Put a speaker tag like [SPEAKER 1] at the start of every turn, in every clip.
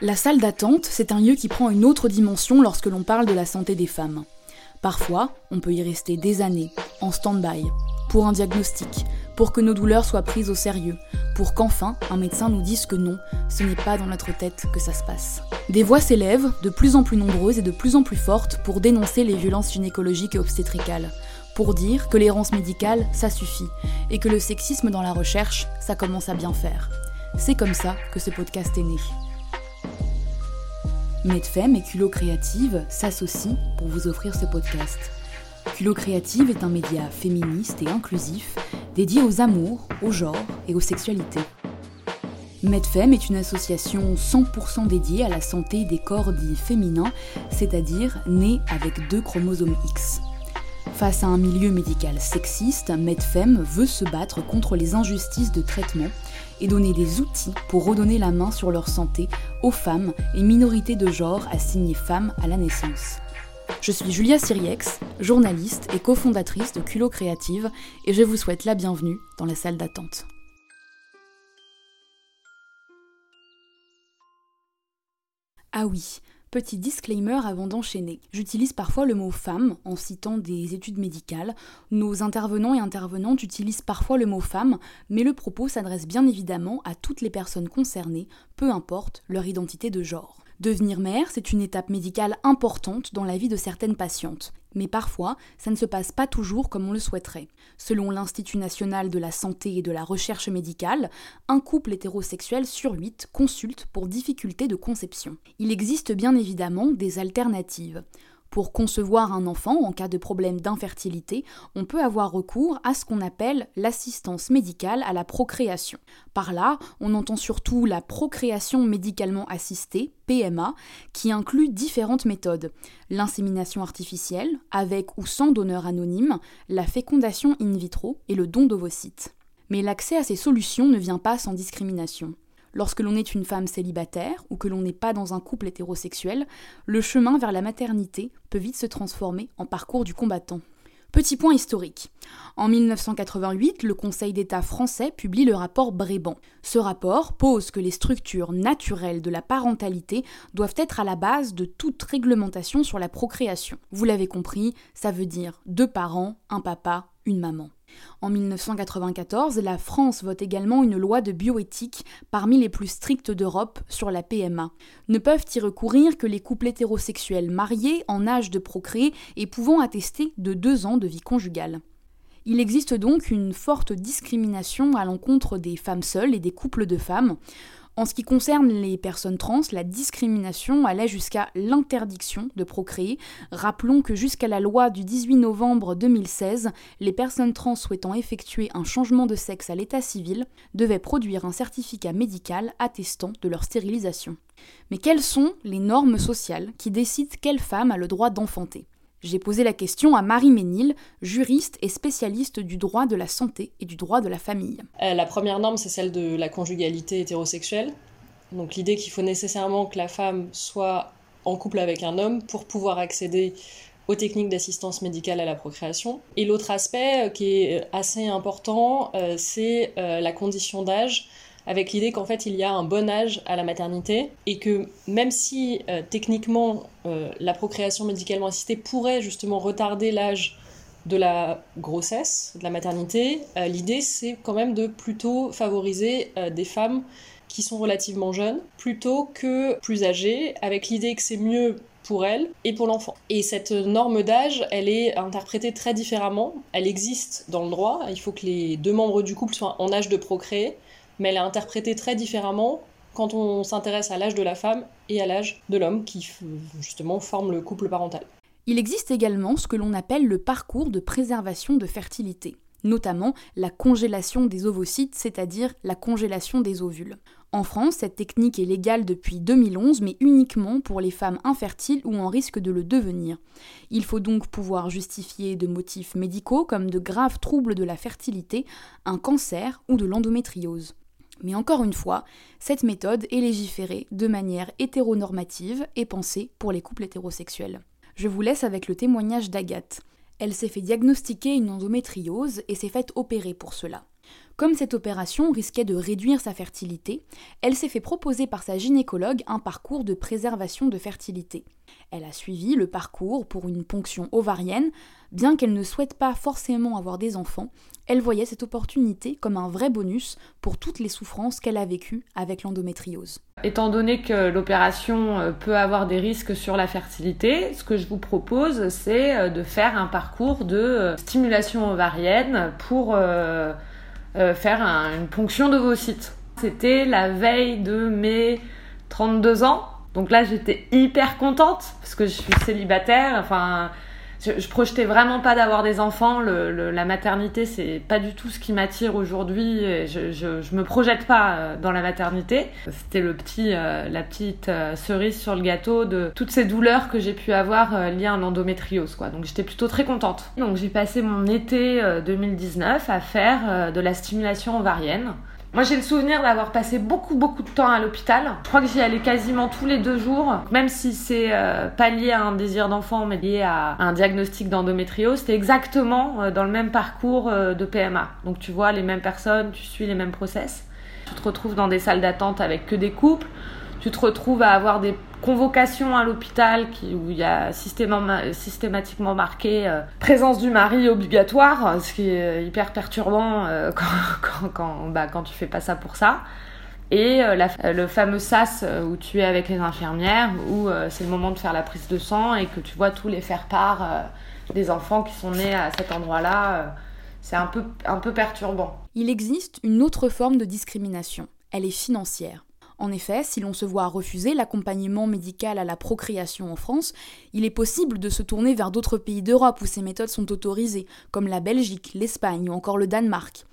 [SPEAKER 1] La salle d'attente, c'est un lieu qui prend une autre dimension lorsque l'on parle de la santé des femmes. Parfois, on peut y rester des années, en stand-by, pour un diagnostic, pour que nos douleurs soient prises au sérieux, pour qu'enfin un médecin nous dise que non, ce n'est pas dans notre tête que ça se passe. Des voix s'élèvent, de plus en plus nombreuses et de plus en plus fortes, pour dénoncer les violences gynécologiques et obstétricales, pour dire que l'errance médicale, ça suffit, et que le sexisme dans la recherche, ça commence à bien faire. C'est comme ça que ce podcast est né. Medfem et Culot Créative s'associent pour vous offrir ce podcast. Culot Créative est un média féministe et inclusif dédié aux amours, au genre et aux sexualités. Medfem est une association 100% dédiée à la santé des corps dits féminins, c'est-à-dire nés avec deux chromosomes X. Face à un milieu médical sexiste, Medfem veut se battre contre les injustices de traitement et donner des outils pour redonner la main sur leur santé aux femmes et minorités de genre assignées femmes à la naissance. Je suis Julia Siriex, journaliste et cofondatrice de Culot Créative, et je vous souhaite la bienvenue dans la salle d'attente. Ah oui, Petit disclaimer avant d'enchaîner. J'utilise parfois le mot femme en citant des études médicales. Nos intervenants et intervenantes utilisent parfois le mot femme, mais le propos s'adresse bien évidemment à toutes les personnes concernées, peu importe leur identité de genre. Devenir mère, c'est une étape médicale importante dans la vie de certaines patientes. Mais parfois, ça ne se passe pas toujours comme on le souhaiterait. Selon l'Institut national de la santé et de la recherche médicale, un couple hétérosexuel sur huit consulte pour difficulté de conception. Il existe bien évidemment des alternatives. Pour concevoir un enfant en cas de problème d'infertilité, on peut avoir recours à ce qu'on appelle l'assistance médicale à la procréation. Par là, on entend surtout la procréation médicalement assistée, PMA, qui inclut différentes méthodes. L'insémination artificielle, avec ou sans donneur anonyme, la fécondation in vitro et le don d'ovocytes. Mais l'accès à ces solutions ne vient pas sans discrimination. Lorsque l'on est une femme célibataire ou que l'on n'est pas dans un couple hétérosexuel, le chemin vers la maternité peut vite se transformer en parcours du combattant. Petit point historique. En 1988, le Conseil d'État français publie le rapport Bréban. Ce rapport pose que les structures naturelles de la parentalité doivent être à la base de toute réglementation sur la procréation. Vous l'avez compris, ça veut dire deux parents, un papa, une maman. En 1994, la France vote également une loi de bioéthique parmi les plus strictes d'Europe sur la PMA. Ne peuvent y recourir que les couples hétérosexuels mariés en âge de procréer et pouvant attester de deux ans de vie conjugale. Il existe donc une forte discrimination à l'encontre des femmes seules et des couples de femmes. En ce qui concerne les personnes trans, la discrimination allait jusqu'à l'interdiction de procréer. Rappelons que jusqu'à la loi du 18 novembre 2016, les personnes trans souhaitant effectuer un changement de sexe à l'état civil devaient produire un certificat médical attestant de leur stérilisation. Mais quelles sont les normes sociales qui décident quelle femme a le droit d'enfanter? J'ai posé la question à Marie Ménil, juriste et spécialiste du droit de la santé et du droit de la famille.
[SPEAKER 2] Euh, la première norme, c'est celle de la conjugalité hétérosexuelle. Donc l'idée qu'il faut nécessairement que la femme soit en couple avec un homme pour pouvoir accéder aux techniques d'assistance médicale à la procréation. Et l'autre aspect euh, qui est assez important, euh, c'est la condition d'âge avec l'idée qu'en fait il y a un bon âge à la maternité et que même si euh, techniquement euh, la procréation médicalement assistée pourrait justement retarder l'âge de la grossesse, de la maternité, euh, l'idée c'est quand même de plutôt favoriser des femmes qui sont relativement jeunes plutôt que plus âgées, avec l'idée que c'est mieux pour elles et pour l'enfant. Et cette norme d'âge, elle est interprétée très différemment. Elle existe dans le droit. Il faut que les deux membres du couple soient en âge de procréer mais elle est interprétée très différemment quand on s'intéresse à l'âge de la femme et à l'âge de l'homme qui justement forment le couple parental.
[SPEAKER 1] Il existe également ce que l'on appelle le parcours de préservation de fertilité, notamment la congélation des ovocytes, c'est-à-dire la congélation des ovules. En France, cette technique est légale depuis 2011, mais uniquement pour les femmes infertiles ou en risque de le devenir. Il faut donc pouvoir justifier de motifs médicaux comme de graves troubles de la fertilité, un cancer ou de l'endométriose. Mais encore une fois, cette méthode est légiférée de manière hétéronormative et pensée pour les couples hétérosexuels. Je vous laisse avec le témoignage d'Agathe. Elle s'est fait diagnostiquer une endométriose et s'est faite opérer pour cela. Comme cette opération risquait de réduire sa fertilité, elle s'est fait proposer par sa gynécologue un parcours de préservation de fertilité. Elle a suivi le parcours pour une ponction ovarienne. Bien qu'elle ne souhaite pas forcément avoir des enfants, elle voyait cette opportunité comme un vrai bonus pour toutes les souffrances qu'elle a vécues avec l'endométriose.
[SPEAKER 3] Étant donné que l'opération euh, peut avoir des risques sur la fertilité, ce que je vous propose, c'est euh, de faire un parcours de euh, stimulation ovarienne pour faire une ponction d'ovocytes. C'était la veille de mes 32 ans donc là, j'étais hyper contente parce que je suis célibataire. Enfin, je, je projetais vraiment pas d'avoir des enfants. la maternité, c'est pas du tout ce qui m'attire aujourd'hui. Je, je, me projette pas euh, dans la maternité. C'était le petit, euh, la petite euh, cerise sur le gâteau de toutes ces douleurs que j'ai pu avoir liées à l'endométriose. Quoi. Donc j'étais plutôt très contente. Donc j'ai passé mon été 2019 à faire de la stimulation ovarienne. Moi, j'ai le souvenir d'avoir passé beaucoup, beaucoup de temps à l'hôpital. Je crois que j'y allais quasiment tous les deux jours, même si c'est euh, pas lié à un désir d'enfant, mais lié à un diagnostic d'endométriose. C'était exactement euh, dans le même parcours euh, de PMA. Donc, tu vois les mêmes personnes, tu suis les mêmes process. Tu te retrouves dans des salles d'attente avec que des couples. Tu te retrouves à avoir des convocation à l'hôpital où il y a systématiquement marqué euh, présence du mari obligatoire, ce qui est hyper perturbant euh, quand, quand, bah, quand, tu fais pas ça pour ça. Et euh, le fameux SAS où tu es avec les infirmières, où c'est le moment de faire la prise de sang et que tu vois tous les faire-part des enfants qui sont nés à cet endroit-là. c'est un peu, un peu perturbant.
[SPEAKER 1] Il existe une autre forme de discrimination. Elle est financière. En effet, si l'on se voit refuser l'accompagnement médical à la procréation en France, il est possible de se tourner vers d'autres pays d'Europe où ces méthodes sont autorisées, comme la Belgique, l'Espagne ou encore le Danemark.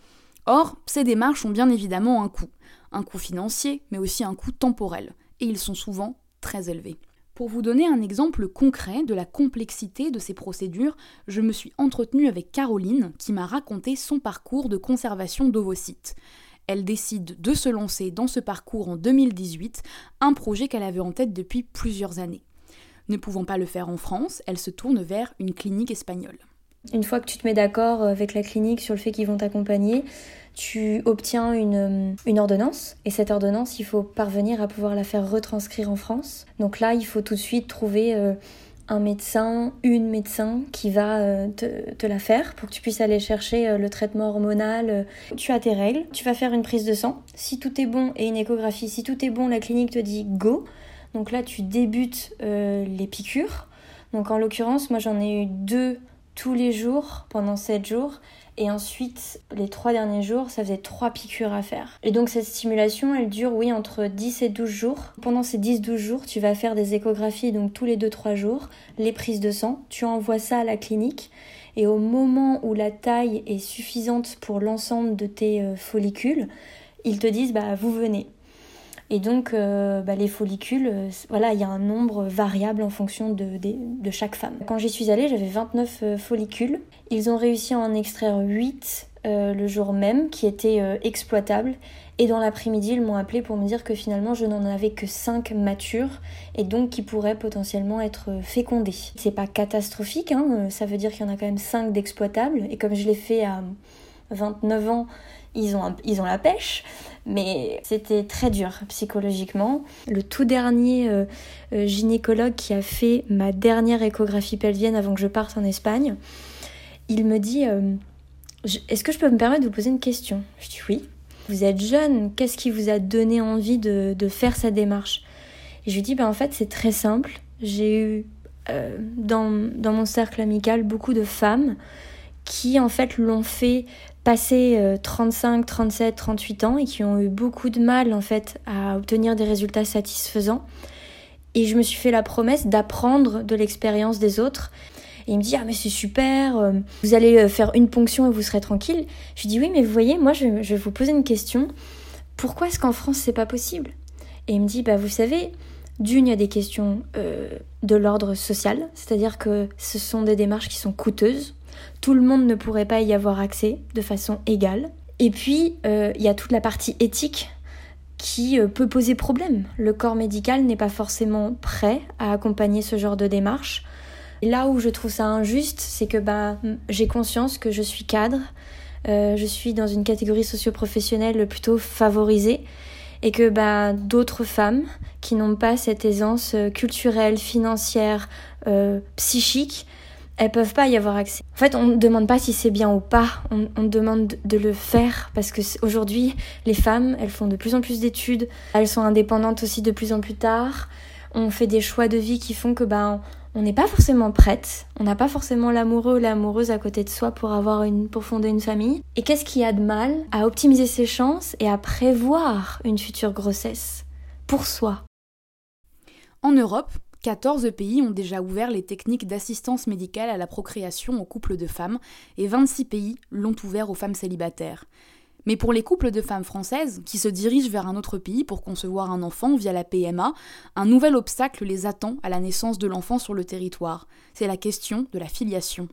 [SPEAKER 1] Or, ces démarches ont bien évidemment un coût, un coût financier, mais aussi un coût temporel, et ils sont souvent très élevés. Pour vous donner un exemple concret de la complexité de ces procédures, je me suis entretenue avec Caroline qui m'a raconté son parcours de conservation d'ovocytes elle décide de se lancer dans ce parcours en 2018, un projet qu'elle avait en tête depuis plusieurs années. Ne pouvant pas le faire en France, elle se tourne vers une clinique espagnole.
[SPEAKER 4] Une fois que tu te mets d'accord avec la clinique sur le fait qu'ils vont t'accompagner, tu obtiens une, une, ordonnance et cette ordonnance, il faut parvenir à pouvoir la faire retranscrire en France. Donc là, il faut tout de suite trouver euh, un médecin, une médecin qui va euh, te, la faire pour que tu puisses aller chercher euh, le traitement hormonal. Euh. Tu as tes règles, tu vas faire une prise de sang. Si tout est bon et une échographie, si tout est bon, la clinique te dit go. Donc là, tu débutes les piqûres. Donc en l'occurrence, moi j'en ai eu deux tous les jours pendant sept jours. Et ensuite, les trois derniers jours, ça faisait trois piqûres à faire. Et donc cette stimulation, elle dure, oui, entre 10 et 12 jours. Pendant ces 10-12 jours, tu vas faire des échographies, donc tous les 2-3 jours, les prises de sang. Tu envoies ça à la clinique. Et au moment où la taille est suffisante pour l'ensemble de tes euh, follicules, ils te disent, bah, vous venez. Et donc, euh, bah, les follicules, euh, voilà, il y a un nombre variable en fonction de, chaque femme. Quand j'y suis allée, j'avais 29 euh, follicules. Ils ont réussi à en extraire 8 le jour même, qui étaient exploitables. Et dans l'après-midi, ils m'ont appelé pour me dire que finalement, je n'en avais que 5 matures et donc qui pourraient potentiellement être fécondés. C'est pas catastrophique, hein, ça veut dire qu'il y en a quand même 5 d'exploitables. Et comme je l'ai fait à 29 ans, ils ont, ils ont la pêche, mais c'était très dur psychologiquement. Le tout dernier euh, euh, gynécologue qui a fait ma dernière échographie pelvienne avant que je parte en Espagne, il me dit euh, Est-ce que je peux me permettre de vous poser une question? Je dis Oui. Vous êtes jeune, qu'est-ce qui vous a donné envie de, de faire cette démarche? Et je lui dis ben, En fait, c'est très simple. J'ai eu dans, dans mon cercle amical beaucoup de femmes qui en fait l'ont fait passer 35, 37, 38 ans et qui ont eu beaucoup de mal en fait à obtenir des résultats satisfaisants. Et je me suis fait la promesse d'apprendre de l'expérience des autres. Et il me dit ah mais c'est super, euh, vous allez euh, faire une ponction et vous serez tranquille. Je dis oui mais vous voyez moi je, vais vous poser une question. Pourquoi est-ce qu'en France c'est pas possible? Et il me dit bah vous savez d'une il y a des questions euh, de l'ordre social, c'est-à-dire que ce sont des démarches qui sont coûteuses tout le monde ne pourrait pas y avoir accès de façon égale. Et puis, euh, il y a toute la partie éthique qui euh, peut poser problème. Le corps médical n'est pas forcément prêt à accompagner ce genre de démarche. là où je trouve ça injuste, c'est que bah, j'ai conscience que je suis cadre, euh, je suis dans une catégorie socio-professionnelle plutôt favorisée et que bah, d'autres femmes qui n'ont pas cette aisance euh, culturelle, financière, euh, psychique, elles peuvent pas y avoir accès. En fait, on ne demande pas si c'est bien ou pas, on, demande de le faire parce que aujourd'hui, les femmes, elles font de plus en plus d'études, elles sont indépendantes aussi de plus en plus tard. On fait des choix de vie qui font que ben on n'est pas forcément prête, on n'a pas forcément l'amoureux ou l'amoureuse à côté de soi pour avoir une pour fonder une famille. Et qu'est-ce qu'il y a de mal à optimiser ses chances et à prévoir une future grossesse pour soi?
[SPEAKER 1] En Europe, 14 pays ont déjà ouvert les techniques d'assistance médicale à la procréation aux couples de femmes et 26 pays l'ont ouvert aux femmes célibataires. Mais pour les couples de femmes françaises qui se dirigent vers un autre pays pour concevoir un enfant via la PMA, un nouvel obstacle les attend à la naissance de l'enfant sur le territoire. C'est la question de la filiation.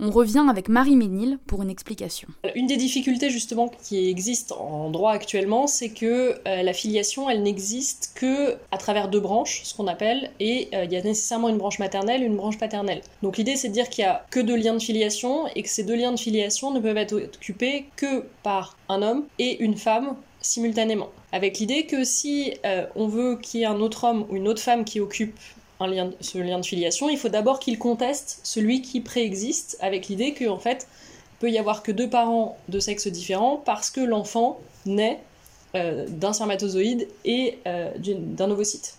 [SPEAKER 1] On revient avec Marie Ménil pour une explication.
[SPEAKER 2] Une des difficultés justement qui existent en droit actuellement, c'est que euh, la filiation, elle n'existe que à travers deux branches, ce qu'on appelle, et euh, il y a nécessairement une branche maternelle et une branche paternelle. Donc l'idée, c'est de dire qu'il y a que deux liens de filiation et que ces deux liens de filiation ne peuvent être occupés que par un homme et une femme simultanément. Avec l'idée que si euh, on veut qu'il y ait un autre homme ou une autre femme qui occupe ce lien de filiation, il faut d'abord qu'il conteste celui qui préexiste, avec l'idée qu'en fait, il peut y avoir que deux parents de sexe différents parce que l'enfant naît euh, d'un spermatozoïde et euh, d'un ovocyte.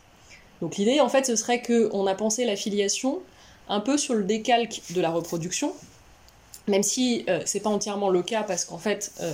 [SPEAKER 2] Donc l'idée, en fait, ce serait qu'on a pensé la filiation un peu sur le décalque de la reproduction, même si euh, c'est pas entièrement le cas parce qu'en fait euh,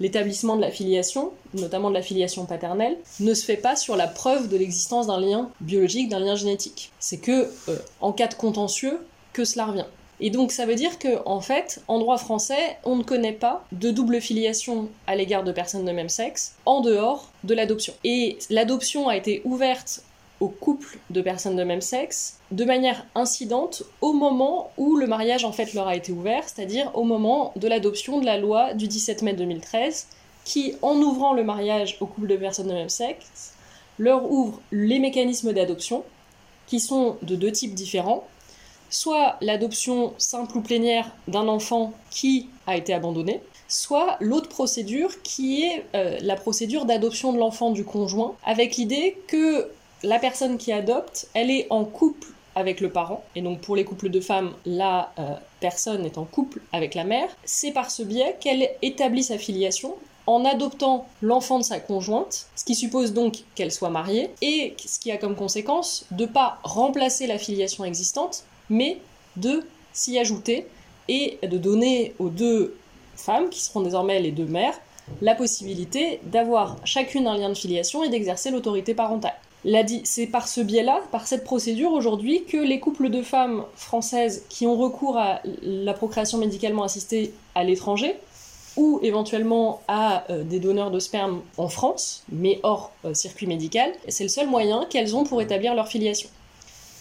[SPEAKER 2] l'établissement de la filiation, notamment de la filiation paternelle, ne se fait pas sur la preuve de l'existence d'un lien biologique, d'un lien génétique. C'est que euh, en cas de contentieux que cela revient. Et donc ça veut dire que en fait, en droit français, on ne connaît pas de double filiation à l'égard de personnes de même sexe en dehors de l'adoption. Et l'adoption a été ouverte aux couples de personnes de même sexe de manière incidente au moment où le mariage en fait leur a été ouvert, c'est-à-dire au moment de l'adoption de la loi du 17 mai 2013 qui, en ouvrant le mariage aux couples de personnes de même sexe, leur ouvre les mécanismes d'adoption qui sont de deux types différents, soit l'adoption simple ou plénière d'un enfant qui a été abandonné, soit l'autre procédure qui est euh, la procédure d'adoption de l'enfant du conjoint, avec l'idée que la personne qui adopte, elle est en couple avec le parent, et donc pour les couples de femmes, la euh, personne est en couple avec la mère, c'est par ce biais qu'elle établit sa filiation en adoptant l'enfant de sa conjointe, ce qui suppose donc qu'elle soit mariée, et ce qui a comme conséquence de ne pas remplacer la filiation existante, mais de s'y ajouter et de donner aux deux femmes, qui seront désormais les deux mères, la possibilité d'avoir chacune un lien de filiation et d'exercer l'autorité parentale. C'est par ce biais-là, par cette procédure aujourd'hui, que les couples de femmes françaises qui ont recours à la procréation médicalement assistée à l'étranger, ou éventuellement à euh, des donneurs de sperme en France, mais hors euh, circuit médical, c'est le seul moyen qu'elles ont pour établir leur filiation.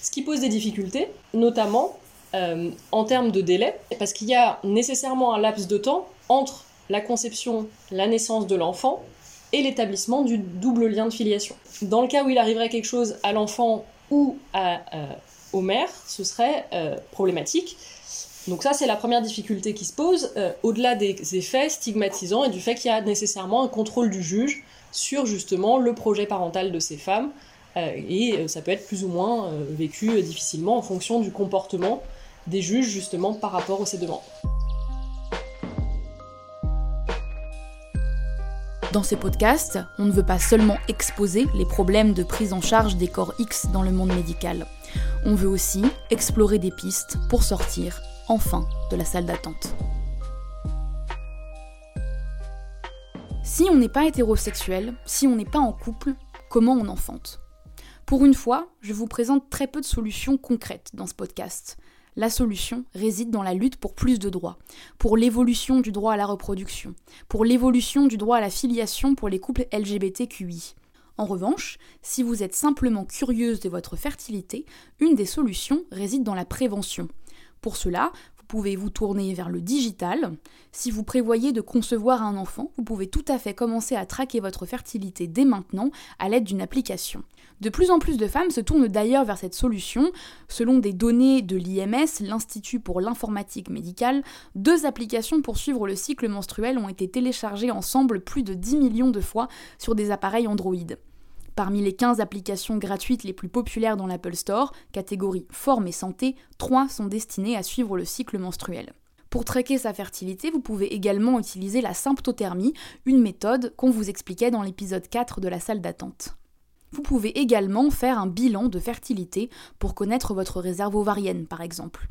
[SPEAKER 2] Ce qui pose des difficultés, notamment euh, en termes de délai, parce qu'il y a nécessairement un laps de temps entre la conception, la naissance de l'enfant et l'établissement du double lien de filiation. Dans le cas où il arriverait quelque chose à l'enfant ou à, euh, aux mères, ce serait euh, problématique. Donc ça, c'est la première difficulté qui se pose, euh, au-delà des effets stigmatisants et du fait qu'il y a nécessairement un contrôle du juge sur justement le projet parental de ces femmes, et ça peut être plus ou moins vécu difficilement en fonction du comportement des juges justement par rapport à ces demandes.
[SPEAKER 1] Dans ces podcasts, on ne veut pas seulement exposer les problèmes de prise en charge des corps X dans le monde médical. On veut aussi explorer des pistes pour sortir, enfin, de la salle d'attente. Si on n'est pas hétérosexuel, si on n'est pas en couple, comment on enfante? Pour une fois, je vous présente très peu de solutions concrètes dans ce podcast. La solution réside dans la lutte pour plus de droits, pour l'évolution du droit à la reproduction, pour l'évolution du droit à la filiation pour les couples LGBTQI. En revanche, si vous êtes simplement curieuse de votre fertilité, une des solutions réside dans la prévention. Pour cela, vous pouvez vous tourner vers le digital. Si vous prévoyez de concevoir un enfant, vous pouvez tout à fait commencer à traquer votre fertilité dès maintenant à l'aide d'une application. De plus en plus de femmes se tournent d'ailleurs vers cette solution. Selon des données de l'IMS, l'Institut pour l'informatique médicale, deux applications pour suivre le cycle menstruel ont été téléchargées ensemble plus de 10 millions de fois sur des appareils Android. Parmi les 15 applications gratuites les plus populaires dans l'Apple Store, catégorie forme et santé, 3 sont destinées à suivre le cycle menstruel. Pour traquer sa fertilité, vous pouvez également utiliser la symptothermie, une méthode qu'on vous expliquait dans l'épisode 4 de la salle d'attente. Vous pouvez également faire un bilan de fertilité pour connaître votre réserve ovarienne, par exemple.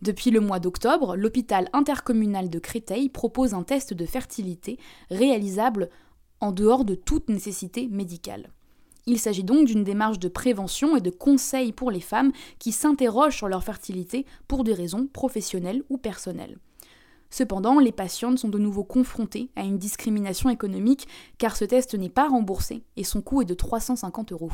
[SPEAKER 1] Depuis le mois d'octobre, l'hôpital intercommunal de Créteil propose un test de fertilité réalisable en dehors de toute nécessité médicale. Il s'agit donc d'une démarche de prévention et de conseil pour les femmes qui s'interrogent sur leur fertilité pour des raisons professionnelles ou personnelles. Cependant, les patientes sont de nouveau confrontées à une discrimination économique car ce test n'est pas remboursé et son coût est de 350 euros.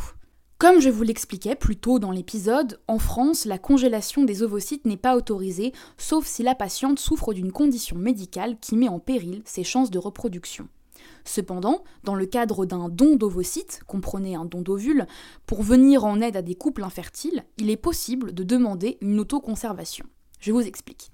[SPEAKER 1] Comme je vous l'expliquais plus tôt dans l'épisode, en France, la congélation des ovocytes n'est pas autorisée, sauf si la patiente souffre d'une condition médicale qui met en péril ses chances de reproduction. Cependant, dans le cadre d'un don d'ovocytes, comprenez un don d'ovules, pour venir en aide à des couples infertiles, il est possible de demander une autoconservation. Je vous explique.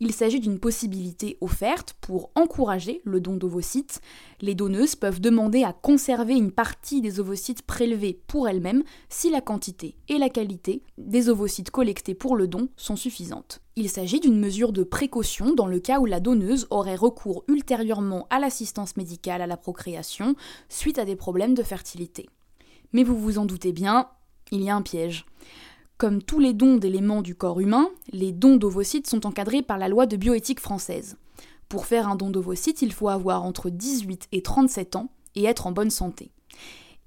[SPEAKER 1] Il s'agit d'une possibilité offerte pour encourager le don d'ovocytes. Les donneuses peuvent demander à conserver une partie des ovocytes prélevés pour elles-mêmes si la quantité et la qualité des ovocytes collectés pour le don sont suffisantes. Il s'agit d'une mesure de précaution dans le cas où la donneuse aurait recours ultérieurement à l'assistance médicale à la procréation suite à des problèmes de fertilité. Mais vous vous en doutez bien, il y a un piège. Comme tous les dons d'éléments du corps humain, les dons d'ovocytes sont encadrés par la loi de bioéthique française. Pour faire un don d'ovocytes, il faut avoir entre 18 et 37 ans et être en bonne santé.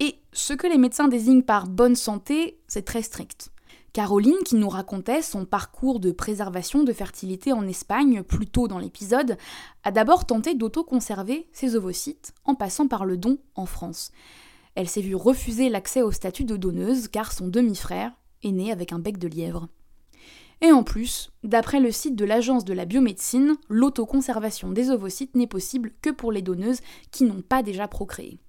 [SPEAKER 1] Et ce que les médecins désignent par bonne santé, c'est très strict. Caroline, qui nous racontait son parcours de préservation de fertilité en Espagne plus tôt dans l'épisode, a d'abord tenté d'auto-conserver ses ovocytes en passant par le don en France. Elle s'est vue refuser l'accès au statut de donneuse car son demi-frère est né avec un bec de lièvre. Et en plus, d'après le site de l'Agence de la biomédecine, l'autoconservation des ovocytes n'est possible que pour les donneuses qui n'ont pas déjà procréé.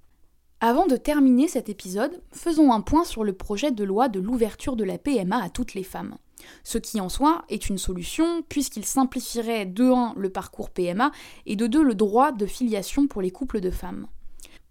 [SPEAKER 1] Avant de terminer cet épisode, faisons un point sur le projet de loi de l'ouverture de la PMA à toutes les femmes. Ce qui en soi est une solution puisqu'il simplifierait de 1 le parcours PMA et de 2 le droit de filiation pour les couples de femmes.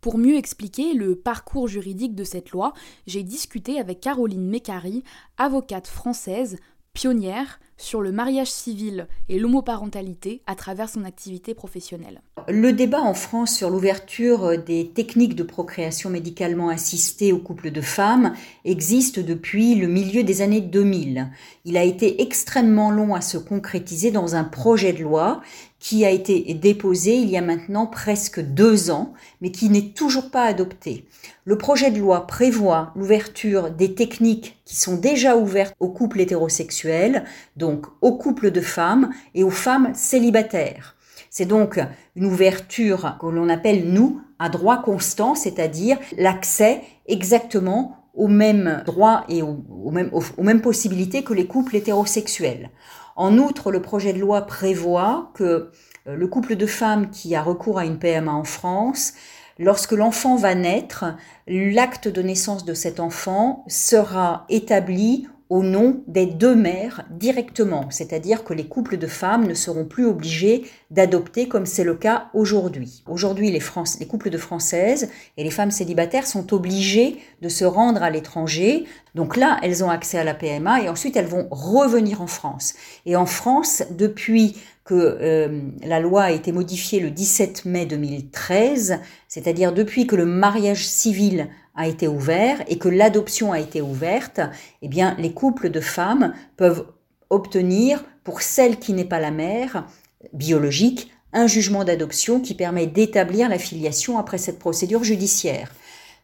[SPEAKER 1] Pour mieux expliquer le parcours juridique de cette loi, j'ai discuté avec Caroline Mécari, avocate française, pionnière sur le mariage civil et l'homoparentalité à travers son activité professionnelle.
[SPEAKER 5] Le débat en France sur l'ouverture des techniques de procréation médicalement assistée aux couples de femmes existe depuis le milieu des années 2000. Il a été extrêmement long à se concrétiser dans un projet de loi qui a été déposé il y a maintenant presque deux ans, mais qui n'est toujours pas adopté. Le projet de loi prévoit l'ouverture des techniques qui sont déjà ouvertes aux couples hétérosexuels, donc aux couples de femmes et aux femmes célibataires. C'est donc une ouverture que l'on appelle, nous, à droit constant, c'est-à-dire l'accès exactement aux mêmes droits et aux, mêmes, aux mêmes possibilités que les couples hétérosexuels. En outre, le projet de loi prévoit que euh, le couple de femmes qui a recours à une PMA en France, lorsque l'enfant va naître, l'acte de naissance de cet enfant sera établi au nom des deux mères directement, c'est-à-dire que les couples de femmes ne seront plus obligés d'adopter comme c'est le cas aujourd'hui. Aujourd'hui, les, les, couples de Françaises et les femmes célibataires sont obligés de se rendre à l'étranger. Donc là, elles ont accès à la PMA et ensuite elles vont revenir en France. Et en France, depuis que euh, la loi a été modifiée le 17 mai 2013, c'est-à-dire depuis que le mariage civil a été ouvert et que l'adoption a été ouverte, eh bien, les couples de femmes peuvent obtenir, pour celle qui n'est pas la mère biologique, un jugement d'adoption qui permet d'établir la filiation après cette procédure judiciaire.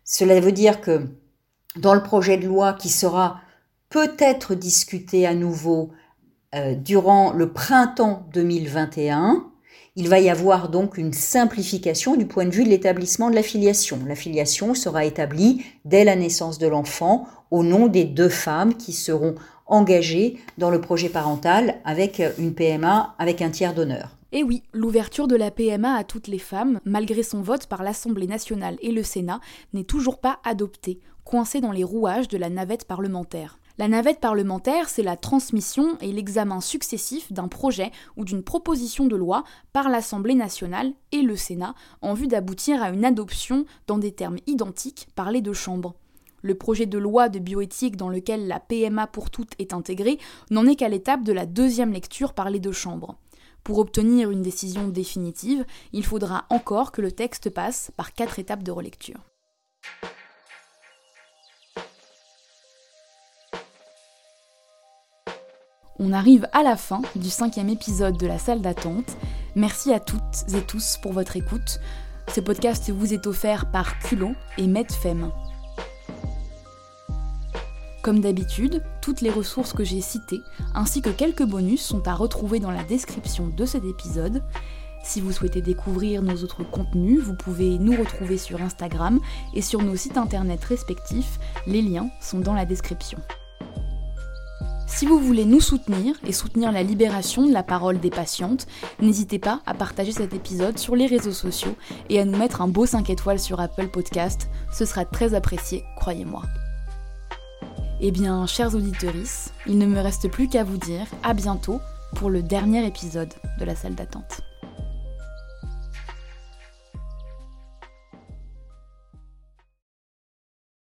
[SPEAKER 5] Cela veut dire que dans le projet de loi qui sera peut-être discuté à nouveau euh, durant le printemps 2021, il va y avoir donc une simplification du point de vue de l'établissement de la filiation. La filiation sera établie dès la naissance de l'enfant au nom des deux femmes qui seront engagés dans le projet parental avec une PMA avec un tiers d'honneur.
[SPEAKER 1] Et oui, l'ouverture de la PMA à toutes les femmes, malgré son vote par l'Assemblée nationale et le Sénat, n'est toujours pas adoptée, coincée dans les rouages de la navette parlementaire. La navette parlementaire, c'est la transmission et l'examen successif d'un projet ou d'une proposition de loi par l'Assemblée nationale et le Sénat en vue d'aboutir à une adoption dans des termes identiques par les deux chambres. Le projet de loi de bioéthique dans lequel la PMA pour toutes est intégrée n'en est qu'à l'étape de la deuxième lecture par les deux chambres. Pour obtenir une décision définitive, il faudra encore que le texte passe par quatre étapes de relecture. On arrive à la fin du cinquième épisode de la salle d'attente. Merci à toutes et tous pour votre écoute. Ce podcast vous est offert par Culot et Medfem. Comme d'habitude, toutes les ressources que j'ai citées, ainsi que quelques bonus, sont à retrouver dans la description de cet épisode. Si vous souhaitez découvrir nos autres contenus, vous pouvez nous retrouver sur Instagram et sur nos sites internet respectifs. Les liens sont dans la description. Si vous voulez nous soutenir et soutenir la libération de la parole des patientes, n'hésitez pas à partager cet épisode sur les réseaux sociaux et à nous mettre un beau 5 étoiles sur Apple Podcast, ce sera très apprécié, croyez-moi. Eh bien, chers auditeurs, il ne me reste plus qu'à vous dire à bientôt pour le dernier épisode de la salle d'attente.